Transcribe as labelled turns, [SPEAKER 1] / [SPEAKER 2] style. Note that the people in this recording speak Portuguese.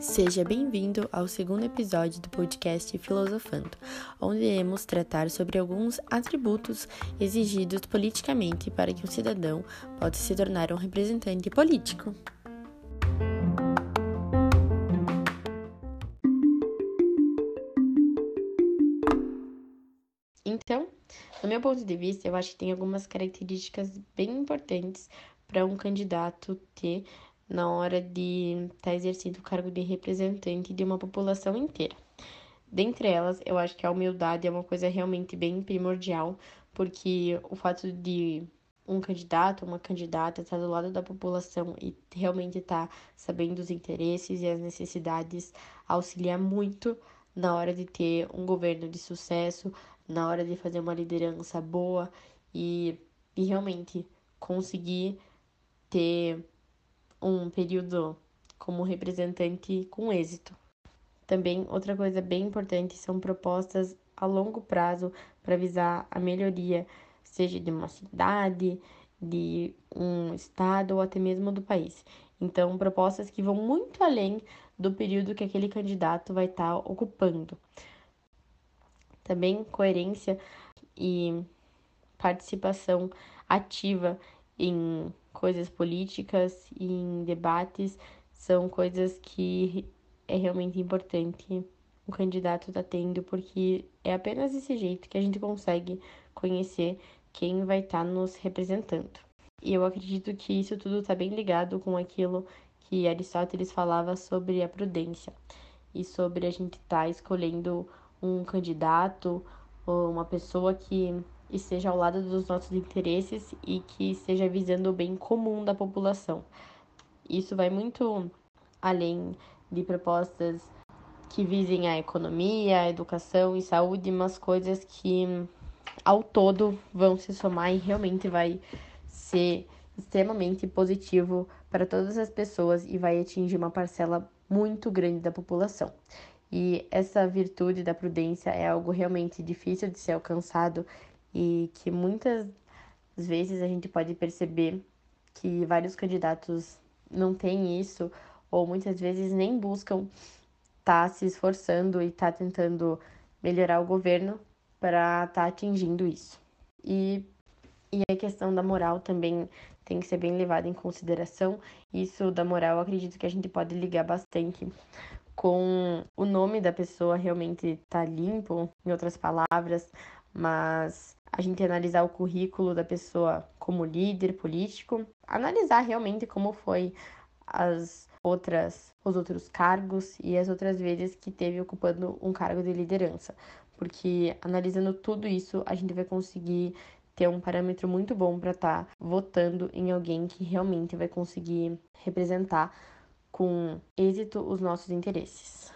[SPEAKER 1] Seja bem-vindo ao segundo episódio do podcast Filosofando, onde iremos tratar sobre alguns atributos exigidos politicamente para que um cidadão possa se tornar um representante político. Então, no meu ponto de vista, eu acho que tem algumas características bem importantes para um candidato ter na hora de estar tá exercendo o cargo de representante de uma população inteira. Dentre elas, eu acho que a humildade é uma coisa realmente bem primordial, porque o fato de um candidato, uma candidata estar do lado da população e realmente estar sabendo os interesses e as necessidades auxilia muito na hora de ter um governo de sucesso, na hora de fazer uma liderança boa e, e realmente conseguir ter um período como representante com êxito. Também outra coisa bem importante são propostas a longo prazo para visar a melhoria, seja de uma cidade, de um estado ou até mesmo do país. Então, propostas que vão muito além do período que aquele candidato vai estar tá ocupando. Também coerência e participação ativa em coisas políticas e em debates são coisas que é realmente importante o candidato tá tendo, porque é apenas desse jeito que a gente consegue conhecer quem vai estar tá nos representando. E eu acredito que isso tudo está bem ligado com aquilo que Aristóteles falava sobre a prudência e sobre a gente estar tá escolhendo um candidato ou uma pessoa que esteja ao lado dos nossos interesses e que esteja visando o bem comum da população. Isso vai muito além de propostas que visem a economia, a educação e saúde, mas coisas que ao todo vão se somar e realmente vai ser extremamente positivo para todas as pessoas e vai atingir uma parcela muito grande da população. E essa virtude da prudência é algo realmente difícil de ser alcançado e que muitas vezes a gente pode perceber que vários candidatos não têm isso ou muitas vezes nem buscam estar tá se esforçando e estar tá tentando melhorar o governo para estar tá atingindo isso. E, e a questão da moral também tem que ser bem levada em consideração. Isso da moral, acredito que a gente pode ligar bastante com o nome da pessoa realmente tá limpo, em outras palavras, mas a gente analisar o currículo da pessoa como líder político, analisar realmente como foi as outras os outros cargos e as outras vezes que teve ocupando um cargo de liderança, porque analisando tudo isso, a gente vai conseguir ter um parâmetro muito bom para estar tá votando em alguém que realmente vai conseguir representar com êxito os nossos interesses.